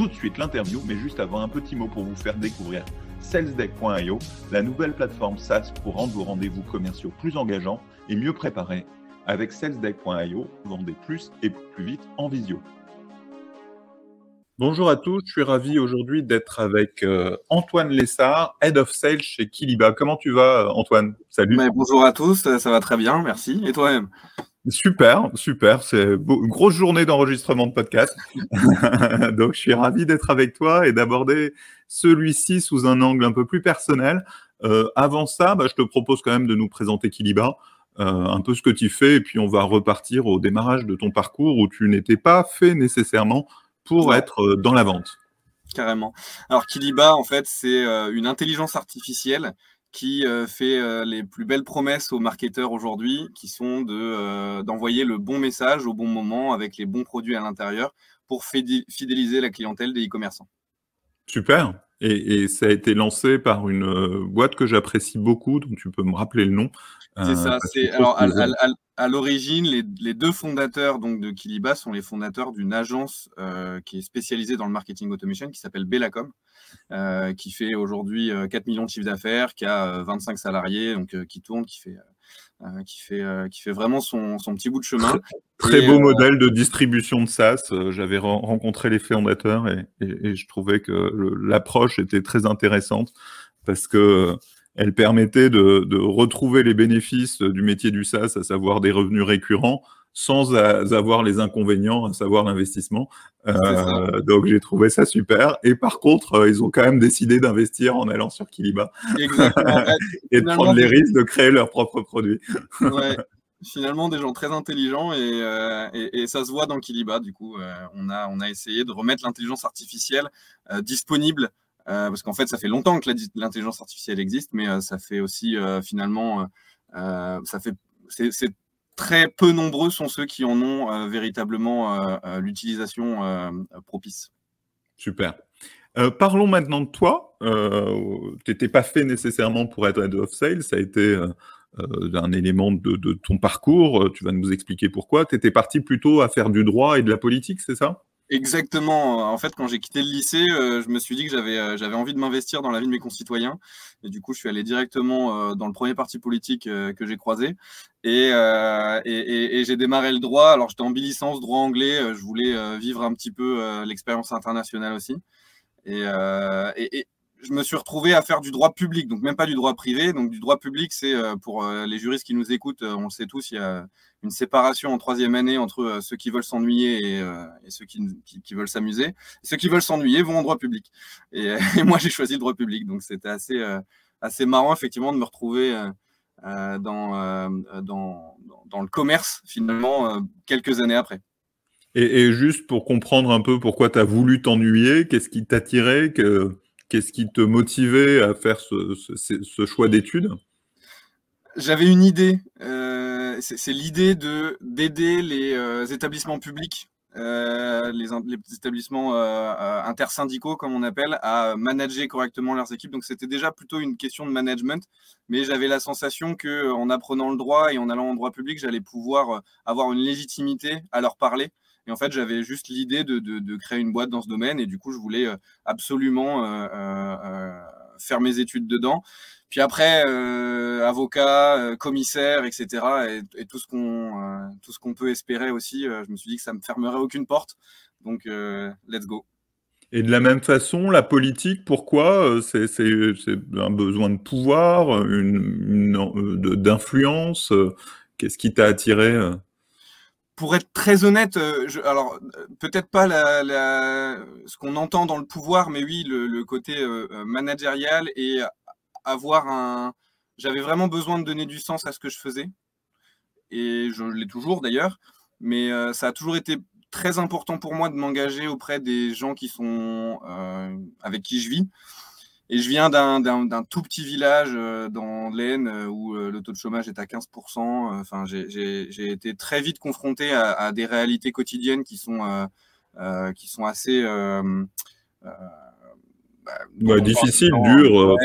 tout de suite l'interview, mais juste avant un petit mot pour vous faire découvrir salesdeck.io, la nouvelle plateforme SaaS pour rendre vos rendez-vous commerciaux plus engageants et mieux préparés. Avec salesdeck.io, vendez plus et plus vite en visio. Bonjour à tous, je suis ravi aujourd'hui d'être avec euh, Antoine Lessard, Head of Sales chez Kiliba. Comment tu vas euh, Antoine? Salut. bonjour à tous, ça va très bien, merci. Et toi-même? Super, super. C'est une grosse journée d'enregistrement de podcast. Donc, je suis ravi d'être avec toi et d'aborder celui-ci sous un angle un peu plus personnel. Euh, avant ça, bah, je te propose quand même de nous présenter Kiliba, euh, un peu ce que tu fais, et puis on va repartir au démarrage de ton parcours où tu n'étais pas fait nécessairement pour être euh, dans la vente. Carrément. Alors, Kiliba, en fait, c'est une intelligence artificielle qui euh, fait euh, les plus belles promesses aux marketeurs aujourd'hui, qui sont euh, d'envoyer le bon message au bon moment avec les bons produits à l'intérieur pour fidéliser la clientèle des e-commerçants. Super. Et, ça a été lancé par une boîte que j'apprécie beaucoup, donc tu peux me rappeler le nom. C'est ça. C'est, alors, à, l'origine, les, les, deux fondateurs donc, de Kiliba sont les fondateurs d'une agence qui est spécialisée dans le marketing automation qui s'appelle Bellacom. Euh, qui fait aujourd'hui 4 euh, millions de chiffres d'affaires, qui a 25 euh, salariés, donc qui tourne, qui fait, qui fait, qui fait vraiment son, son, petit bout de chemin. Très, beau modèle de distribution de SaaS. J'avais rencontré les fondateurs et, et, je trouvais que l'approche était très intéressante parce que elle permettait de, de, retrouver les bénéfices du métier du SaaS, à savoir des revenus récurrents, sans avoir les inconvénients, à savoir l'investissement. Euh, donc j'ai trouvé ça super. Et par contre, euh, ils ont quand même décidé d'investir en allant sur Kiliba et de prendre les risques de créer leurs propres produits. Finalement, des gens très intelligents euh, et, et, ça se voit dans Kiliba. Du coup, on, a, on a essayé de remettre l'intelligence artificielle disponible parce qu'en fait, ça fait longtemps que l'intelligence artificielle existe, mais ça fait aussi finalement, ça fait, c'est très peu nombreux sont ceux qui en ont euh, véritablement euh, euh, l'utilisation propice. Super. parlons maintenant de toi. tu n'étais pas fait nécessairement pour être head of sales, ça a été un élément de, de, ton parcours. Tu vas nous expliquer pourquoi. Tu étais parti plutôt à faire du droit et de la politique, c'est ça? Exactement. En fait, quand j'ai quitté le lycée, euh, je me suis dit que j'avais euh, j'avais envie de m'investir dans la vie de mes concitoyens. Et du coup, je suis allé directement euh, dans le premier parti politique que j'ai croisé. Et, et, et, j'ai démarré le droit. Alors, j'étais en bi-licence droit anglais. je voulais vivre un petit peu l'expérience internationale aussi. Et, et, je me suis retrouvé à faire du droit public, donc même pas du droit privé. Donc du droit public, c'est euh, pour euh, les juristes qui nous écoutent, euh, on le sait tous, il y a une séparation en troisième année entre ceux qui veulent s'ennuyer et, ceux qui, veulent s'amuser. Ceux qui veulent s'ennuyer vont en droit public. Et, moi, j'ai choisi le droit public, donc c'était assez, assez marrant effectivement de me retrouver dans, dans, dans, le commerce finalement quelques années après. Et, juste pour comprendre un peu pourquoi tu as voulu t'ennuyer, qu'est-ce qui t'attirait que Qu'est-ce qui te motivait à faire ce, choix d'études? J'avais une idée. Euh, c'est l'idée de d'aider les euh, établissements publics, euh, les, établissements intersyndicaux, comme on appelle, à manager correctement leurs équipes. Donc c'était déjà plutôt une question de management, mais j'avais la sensation que en apprenant le droit et en allant en droit public, j'allais pouvoir avoir une légitimité à leur parler et en fait, j'avais juste l'idée de, créer une boîte dans ce domaine. Et du coup, je voulais euh, absolument euh, euh, faire mes études dedans. Puis après, avocat, commissaire, etc. Et, tout ce qu'on tout peut espérer aussi. je me suis dit que ça me fermerait aucune porte. Donc, let's go. Et de la même façon, la politique, pourquoi C'est un besoin de pouvoir, une, d'influence. Qu'est-ce qui t'a attiré pour être très honnête, euh, alors peut-être pas ce qu'on entend dans le pouvoir, mais oui, le, côté euh, euh, managérial et avoir un. J'avais vraiment besoin de donner du sens à ce que je faisais, et je l'ai toujours d'ailleurs, mais ça a toujours été très important pour moi de m'engager auprès des gens qui sont avec qui je vis. Et je viens d'un tout petit village dans l'Aisne où le taux de chômage est à 15%. Enfin, j'ai été très vite confronté à, à, des réalités quotidiennes qui sont, qui sont assez bah, difficile, dur, euh,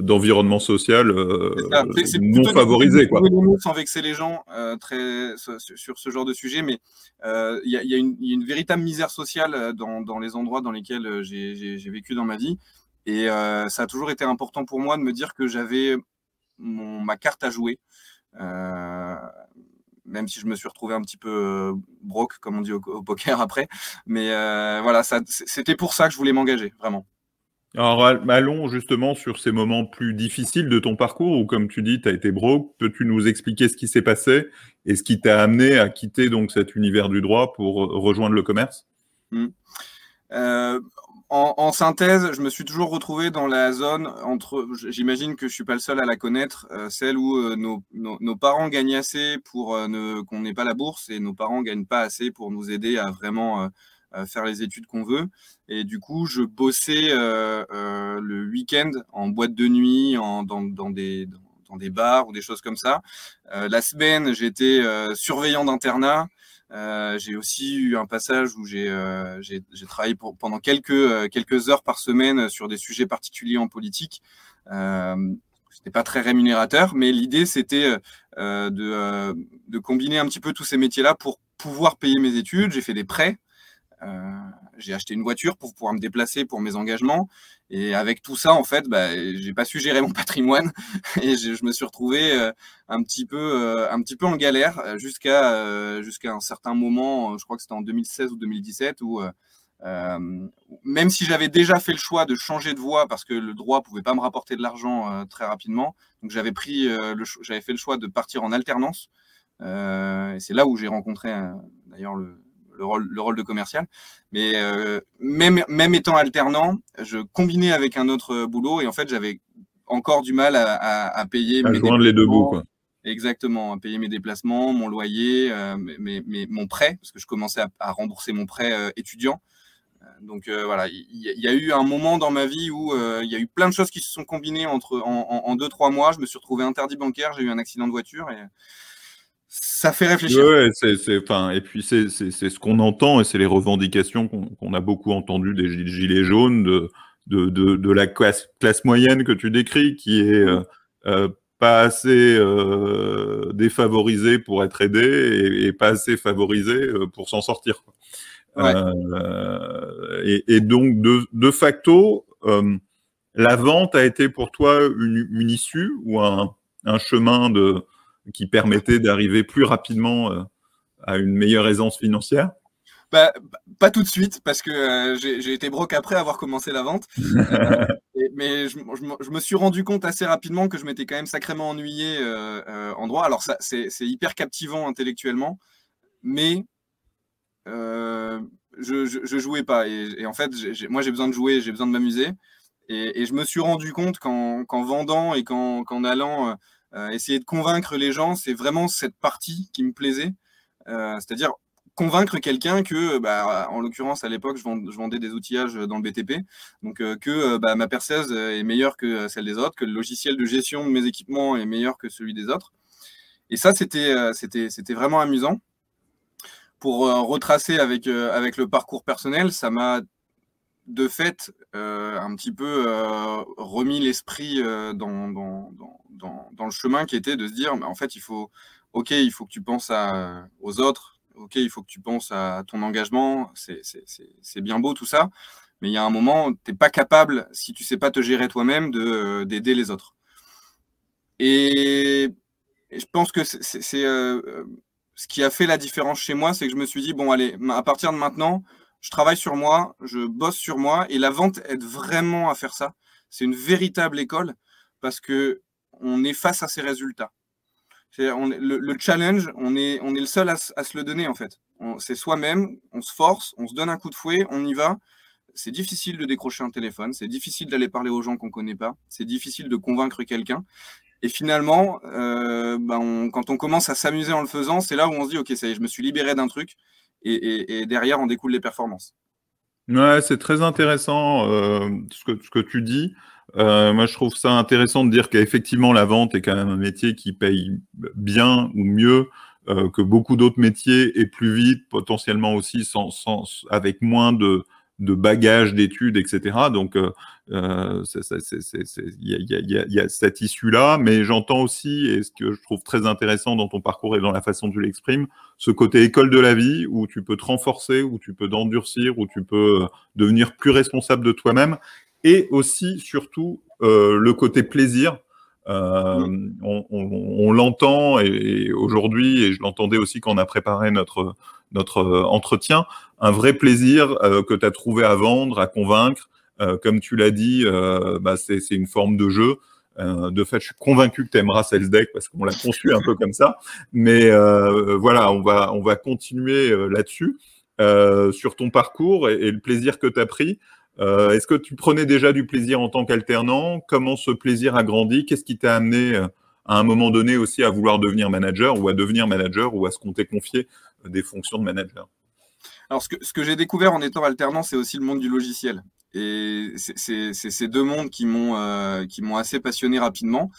d'environnement social euh, non favorisé. Quoi. Sans vexer les gens euh, très, sur ce genre de sujet, mais il y, a une véritable misère sociale dans, les endroits dans lesquels j'ai vécu dans ma vie. Et ça a toujours été important pour moi de me dire que j'avais ma carte à jouer même si je me suis retrouvé un petit peu euh, broke, comme on dit au, poker après. Mais euh, voilà, c'était pour ça que je voulais m'engager, vraiment. Alors, allons justement sur ces moments plus difficiles de ton parcours où, comme tu dis, tu as été broke. Peux-tu nous expliquer ce qui s'est passé et ce qui t'a amené à quitter donc cet univers du droit pour rejoindre le commerce? Mmh. euh, en, synthèse, je me suis toujours retrouvé dans la zone entre, j'imagine que je suis pas le seul à la connaître, euh, celle où euh, nos, parents gagnent assez pour euh, qu'on n'ait pas la bourse et nos parents gagnent pas assez pour nous aider à vraiment faire les études qu'on veut. Et du coup, je bossais le week-end en boîte de nuit, en, dans, des, dans des bars ou des choses comme ça. la semaine, j'étais surveillant d'internat. Euh, j'ai aussi eu un passage où j'ai euh, travaillé pour, pendant quelques, euh, quelques heures par semaine sur des sujets particuliers en politique. Euh, c'était pas très rémunérateur, mais l'idée c'était euh, de, de, combiner un petit peu tous ces métiers-là pour pouvoir payer mes études. J'ai fait des prêts. J'ai acheté une voiture pour pouvoir me déplacer pour mes engagements. Et avec tout ça, en fait, bah, j'ai pas su gérer mon patrimoine et je, me suis retrouvé euh, un petit peu, euh, un petit peu en galère euh, jusqu'à jusqu'à un certain moment. Je crois que c'était en 2016 ou 2017 où même si j'avais déjà fait le choix de changer de voie parce que le droit pouvait pas me rapporter de l'argent très rapidement, donc j'avais pris, j'avais fait le choix de partir en alternance. et c'est là où j'ai rencontré d'ailleurs le, le rôle, le rôle de commercial. Mais euh, même, même étant alternant, je combinais avec un autre boulot et en fait, j'avais encore du mal à, à, payer à mes joindre les deux bouts. Quoi. Exactement, à payer mes déplacements, mon loyer, euh, mes, mon prêt, parce que je commençais à, rembourser mon prêt euh, étudiant. Donc voilà, il y, a eu un moment dans ma vie où il y a eu plein de choses qui se sont combinées entre en, en, deux trois mois. Je me suis retrouvé interdit bancaire, j'ai eu un accident de voiture et ça fait réfléchir. Ouais, c'est, enfin, et puis c'est, ce qu'on entend et c'est les revendications qu'on, a beaucoup entendues des gilets jaunes, de, de, de, la classe, classe, moyenne que tu décris, qui est euh, euh, pas assez euh, défavorisée pour être aidée et, pas assez favorisée pour s'en sortir. Et, et, donc, de, de facto, la vente a été pour toi une, une issue ou un, un chemin de qui permettait d'arriver plus rapidement euh, à une meilleure aisance financière? Bah, pas tout de suite, parce que euh, j'ai été broke après avoir commencé la vente. Euh, mais je, me suis rendu compte assez rapidement que je m'étais quand même sacrément ennuyé en droit. Alors, c'est hyper captivant intellectuellement, mais je, je, jouais pas. Et, en fait, moi, j'ai besoin de jouer, j'ai besoin de m'amuser. Et, je me suis rendu compte qu'en vendant et qu'en allant euh, essayer de convaincre les gens, c'est vraiment cette partie qui me plaisait. Euh, c'est-à-dire convaincre quelqu'un que, bah, en l'occurrence à l'époque, je, vendais des outillages dans le BTP, donc euh, que bah, ma perceuse est meilleure que celle des autres, que le logiciel de gestion de mes équipements est meilleur que celui des autres. Et ça, c'était c'était vraiment amusant. Pour retracer avec, avec le parcours personnel, ça m'a de fait un petit peu remis l'esprit dans, dans, dans, le chemin qui était de se dire, mais en fait, il faut, ok, il faut que tu penses aux autres, ok, il faut que tu penses à ton engagement, c'est bien beau tout ça, mais il y a un moment, tu n'es pas capable, si tu sais pas te gérer toi-même, d'aider les autres. Et, je pense que c'est euh, ce qui a fait la différence chez moi, c'est que je me suis dit, bon, allez, à partir de maintenant, je travaille sur moi, je bosse sur moi, et la vente aide vraiment à faire ça. C'est une véritable école parce que on est face à ces résultats. le, challenge, on est, on est le seul à, se le donner en fait. C'est soi-même, on se force, on se donne un coup de fouet, on y va. C'est difficile de décrocher un téléphone, c'est difficile d'aller parler aux gens qu'on ne connaît pas, c'est difficile de convaincre quelqu'un. Et finalement, euh, ben, quand on commence à s'amuser en le faisant, c'est là où on se dit, OK, ça y est, je me suis libéré d'un truc, et, derrière, on découle les performances. Ouais, c'est très intéressant euh, ce, que, tu dis. Euh, moi, je trouve ça intéressant de dire qu'effectivement, la vente est quand même un métier qui paye bien ou mieux euh, que beaucoup d'autres métiers et plus vite, potentiellement aussi sans, sans, avec moins de, de bagages d'études, etc. Donc, il y, a, cette issue-là, mais j'entends aussi, et ce que je trouve très intéressant dans ton parcours et dans la façon dont tu l'exprimes, ce côté école de la vie où tu peux te renforcer, où tu peux t'endurcir, où tu peux devenir plus responsable de toi-même, et aussi, surtout, euh, le côté plaisir. Euh, on, on, on l'entend et, aujourd'hui, et je l'entendais aussi quand on a préparé notre, notre entretien, un vrai plaisir euh, que tu as trouvé à vendre, à convaincre. Euh, comme tu l'as dit, euh, bah, c'est une forme de jeu. de fait, je suis convaincu que tu aimeras Sales Deck parce qu'on l'a conçu un peu comme ça. Mais voilà, on va, on va continuer là-dessus, sur ton parcours et, et le plaisir que tu as pris. Euh, est-ce que tu prenais déjà du plaisir en tant qu'alternant? Comment ce plaisir a grandi? Qu'est-ce qui t'a amené à un moment donné aussi à vouloir devenir manager ou à devenir manager ou à ce qu'on t'ait confié des fonctions de manager? Alors, ce que, ce que j'ai découvert en étant alternant, c'est aussi le monde du logiciel. Et c'est ces deux mondes qui m'ont euh, assez passionné rapidement.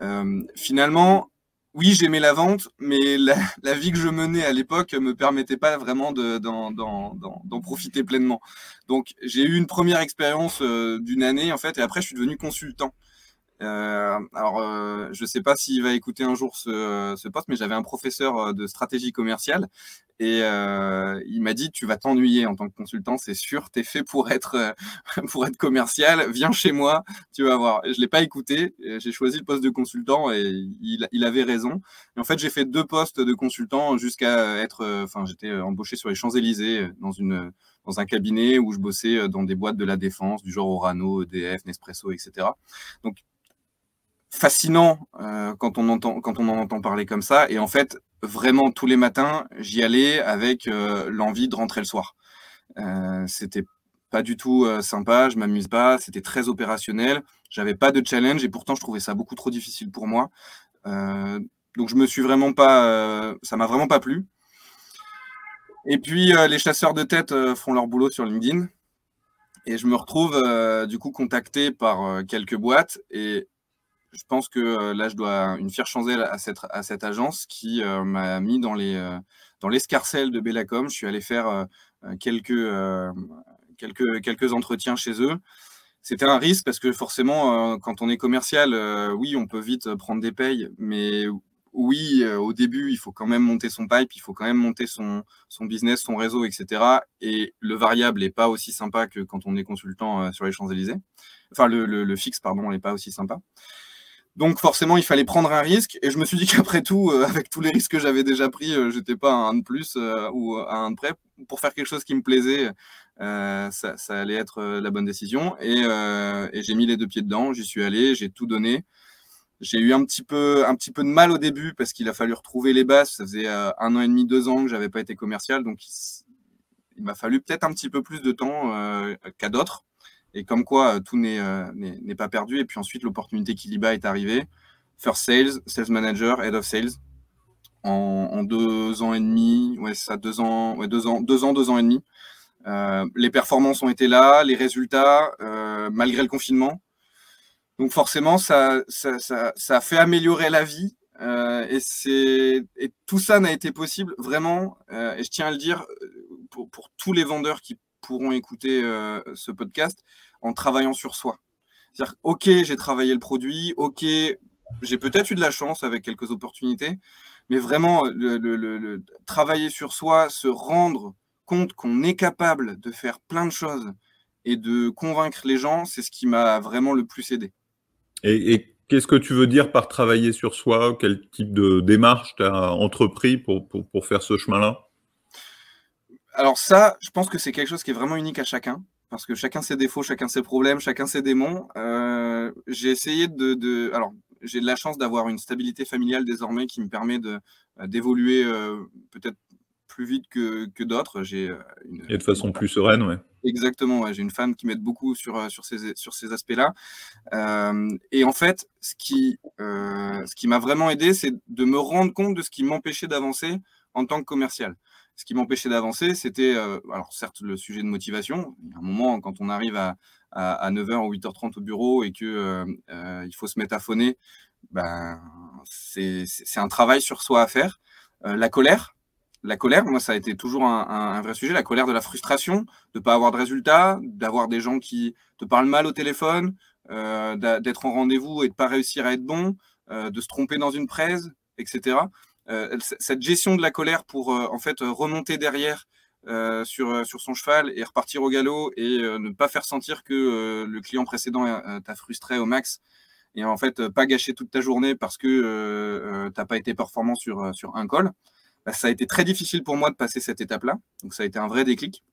Euh, finalement, oui, j'aimais la vente, mais la, vie que je menais à l'époque me permettait pas vraiment d'en profiter pleinement. Donc, j'ai eu une première expérience euh, d'une année, en fait, et après, je suis devenu consultant. Euh, alors, euh, je ne sais pas s'il va écouter un jour ce, ce poste, mais j'avais un professeur euh, de stratégie commerciale et euh, il m'a dit tu vas t'ennuyer en tant que consultant, c'est sûr, tu es fait pour être euh, pour être commercial. Viens chez moi, tu vas voir. Je l'ai pas écouté, j'ai choisi le poste de consultant et il, avait raison. Et en fait, j'ai fait deux postes de consultant jusqu'à être, enfin, j'étais embauché sur les Champs Élysées dans dans un cabinet où je bossais dans des boîtes de la défense du genre Orano, EDF, Nespresso, etc. Donc fascinant euh, quand on entend quand on en entend parler comme ça. Et en fait, vraiment tous les matins, j'y allais avec euh, l'envie de rentrer le soir. Euh, c'était pas du tout euh, sympa, je m'amuse pas, c'était très opérationnel. J'avais pas de challenge et pourtant je trouvais ça beaucoup trop difficile pour moi. Donc je me suis vraiment pas, ça m'a vraiment pas plu. Et puis les chasseurs de tête font leur boulot sur LinkedIn. Et je me retrouve du coup contacté par quelques boîtes et je pense que euh, là, je dois une fière chandelle à cette, agence qui euh, m'a mis euh, dans l'escarcelle de Bellacom. Je suis allé faire quelques, entretiens chez eux. C'était un risque parce que forcément, quand on est commercial, oui, on peut vite prendre des payes, mais oui, au début, il faut quand même monter son pipe, il faut quand même monter son, business, son réseau, etc. Et le variable n'est pas aussi sympa que quand on est consultant sur les Champs-Élysées. Enfin, le fixe, pardon, n'est pas aussi sympa. Donc forcément, il fallait prendre un risque. Et je me suis dit qu'après tout, euh, avec tous les risques que j'avais déjà pris, euh, j'étais pas à un de plus euh, ou à un de près. Pour faire quelque chose qui me plaisait, ça, allait être la bonne décision. Et, j'ai mis les deux pieds dedans. J'y suis allé, j'ai tout donné. J'ai eu un petit peu, de mal au début parce qu'il a fallu retrouver les bases. Ça faisait un an et demi, deux ans que j'avais pas été commercial, donc il m'a fallu peut-être un petit peu plus de temps qu'à d'autres. Et comme quoi, euh, tout euh, n'est pas perdu. Et puis ensuite, l'opportunité Kiliba est arrivée. First Sales, Sales Manager, Head of Sales. En, deux ans et demi, ouais, ça, deux ans, ouais, deux ans, deux ans, deux ans et demi. Euh, les performances ont été là, les résultats, malgré le confinement. Donc forcément, ça, a fait améliorer la vie. et, c'est, et tout ça n'a été possible vraiment, et je tiens à le dire, pour tous les vendeurs qui pourront écouter euh, ce podcast en travaillant sur soi. C'est-à-dire, OK, j'ai travaillé le produit, OK, j'ai peut-être eu de la chance avec quelques opportunités, mais vraiment, le, travailler sur soi, se rendre compte qu'on est capable de faire plein de choses et de convaincre les gens, c'est ce qui m'a vraiment le plus aidé. Et, qu'est-ce que tu veux dire par travailler sur soi? Quel type de démarche tu as entrepris pour faire ce chemin-là? Alors ça, je pense que c'est quelque chose qui est vraiment unique à chacun, parce que chacun ses défauts, chacun ses problèmes, chacun ses démons. Euh, j'ai essayé de, de, alors j'ai de la chance d'avoir une stabilité familiale désormais qui me permet de euh, d'évoluer euh, peut-être plus vite que, que d'autres. J'ai une... et de façon plus sereine, ouais. Exactement, ouais. j'ai une femme qui m'aide beaucoup sur, sur ces, sur ces aspects-là. Euh, et en fait, ce qui, ce qui m'a vraiment aidé, c'est de me rendre compte de ce qui m'empêchait d'avancer en tant que commercial. Ce qui m'empêchait d'avancer, c'était, alors certes, le sujet de motivation. Il y a un moment, quand on arrive à, à, 9h ou 8h30 au bureau et que il faut se mettre à phoner, ben, c'est un travail sur soi à faire. la colère, la colère, moi, ça a été toujours un, vrai sujet, la colère de la frustration, de ne pas avoir de résultats, d'avoir des gens qui te parlent mal au téléphone, euh, d'être en rendez-vous et de ne pas réussir à être bon, euh, de se tromper dans une presse, etc. Euh, cette gestion de la colère pour en fait remonter derrière sur, sur son cheval et repartir au galop et ne pas faire sentir que le client précédent t'a frustré au max et en fait pas gâcher toute ta journée parce que tu n'as pas été performant sur, sur un col. Bah, ça a été très difficile pour moi de passer cette étape-là. Donc ça a été un vrai déclic.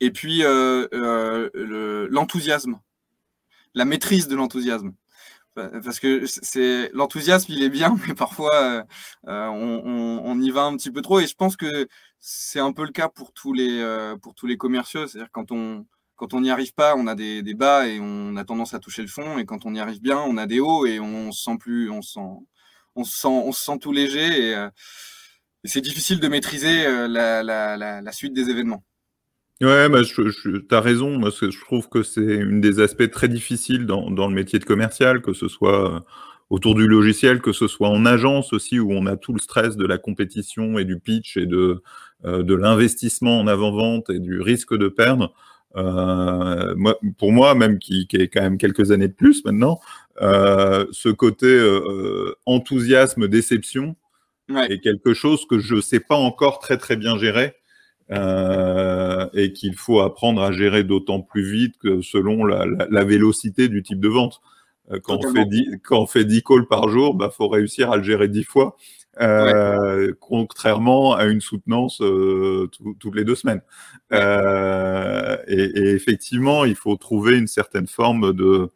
Et puis euh, euh, l'enthousiasme, la maîtrise de l'enthousiasme. Parce que c'est l'enthousiasme, il est bien, mais parfois euh, on, y va un petit peu trop. Et je pense que c'est un peu le cas pour tous les, pour tous les commerciaux. C'est-à-dire quand on quand on n'y arrive pas, on a des, bas et on a tendance à toucher le fond. Et quand on y arrive bien, on a des hauts et on se sent plus, on sent, on se sent, on se sent tout léger. Et, c'est difficile de maîtriser euh, la, suite des événements. Ouais, bah, tu as raison. Moi, je trouve que c'est une des aspects très difficiles dans, le métier de commercial, que ce soit euh, autour du logiciel, que ce soit en agence aussi, où on a tout le stress de la compétition et du pitch et de, euh, de l'investissement en avant-vente et du risque de perdre. moi, pour moi, même qui, qui, est quand même quelques années de plus maintenant, ce côté enthousiasme, déception, et quelque chose que je ne sais pas encore très très bien gérer euh, et qu'il faut apprendre à gérer d'autant plus vite que selon la, la, vélocité du type de vente. Euh, quand, on fait 10, quand on fait 10 calls par jour, il bah, faut réussir à le gérer 10 fois, euh, contrairement à une soutenance euh, toutes les deux semaines. Et, et, effectivement, il faut trouver une certaine forme de,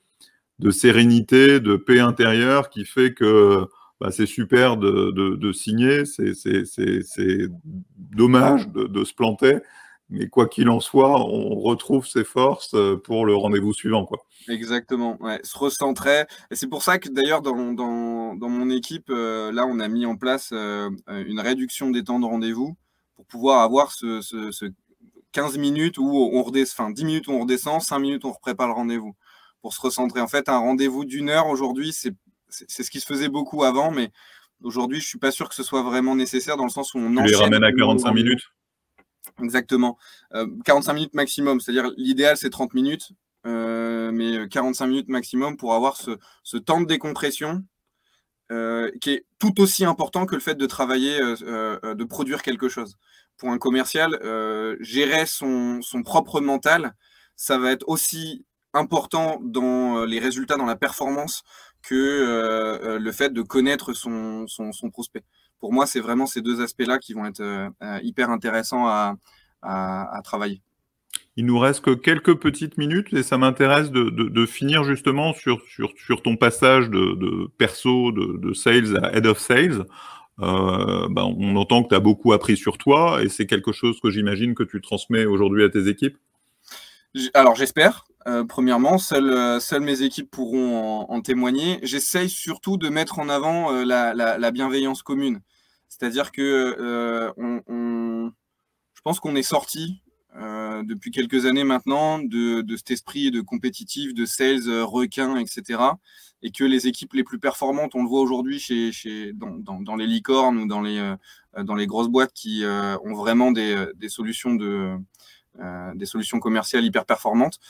de sérénité, de paix intérieure qui fait que bah, c'est super de, signer, c'est dommage de, se planter, mais quoi qu'il en soit, on retrouve ses forces euh, pour le rendez-vous suivant. Quoi. Exactement, se recentrer. Et c'est pour ça que d'ailleurs, dans, mon équipe, euh, là, on a mis en place euh, une réduction des temps de rendez-vous pour pouvoir avoir ce, 15 minutes où on redescend, enfin 10 minutes où on redescend, 5 minutes où on reprépare le rendez-vous pour se recentrer. En fait, un rendez-vous d'une heure aujourd'hui, c'est c'est ce qui se faisait beaucoup avant, mais aujourd'hui, je suis pas sûr que ce soit vraiment nécessaire dans le sens où on tu les ramène à 45 minutes. Exactement. 45 euh, minutes maximum, c'est-à-dire l'idéal c'est 30 minutes, euh, mais 45 minutes maximum pour avoir ce, temps de décompression euh, qui est tout aussi important que le fait de travailler, de produire quelque chose. Pour un commercial, gérer son, son, propre mental, ça va être aussi important dans les résultats, dans la performance, que euh, euh, le fait de connaître son, son, prospect. Pour moi, c'est vraiment ces deux aspects-là qui vont être euh, hyper intéressants à, à, travailler. Il nous reste que quelques petites minutes et ça m'intéresse de, de, finir justement sur, sur, sur ton passage de, de perso, de, sales à head of sales. Euh, ben, on entend que tu as beaucoup appris sur toi et c'est quelque chose que j'imagine que tu transmets aujourd'hui à tes équipes? Alors j'espère. Euh, premièrement, seules, seules, mes équipes pourront en, témoigner. J'essaye surtout de mettre en avant euh, la, bienveillance commune. C'est-à-dire que euh, je pense qu'on est sorti depuis quelques années maintenant de, cet esprit de compétitif, de sales, requins, etc. Et que les équipes les plus performantes, on le voit aujourd'hui chez, dans, les licornes ou dans les, grosses boîtes qui ont vraiment euh, des solutions commerciales hyper performantes.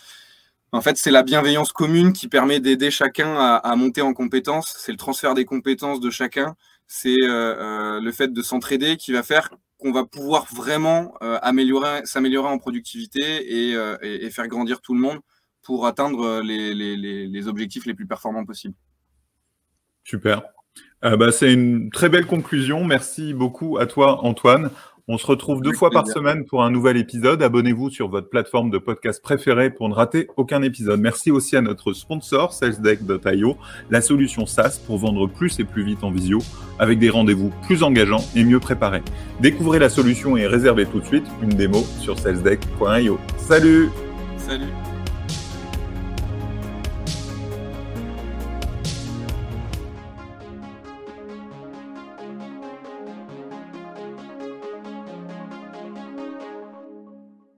En fait, c'est la bienveillance commune qui permet d'aider chacun à, monter en compétences. C'est le transfert des compétences de chacun. C'est euh, euh, le fait de s'entraider qui va faire qu'on va pouvoir vraiment améliorer, s'améliorer en productivité et, faire grandir tout le monde pour atteindre les, objectifs les plus performants possibles. Super. bah, c'est une très belle conclusion. Merci beaucoup à toi, Antoine. On se retrouve deux fois par semaine pour un nouvel épisode. Abonnez-vous sur votre plateforme de podcast préférée pour ne rater aucun épisode. Merci aussi à notre sponsor, salesdeck.io, la solution SaaS pour vendre plus et plus vite en visio, avec des rendez-vous plus engageants et mieux préparés. Découvrez la solution et réservez tout de suite une démo sur salesdeck.io. Salut Salut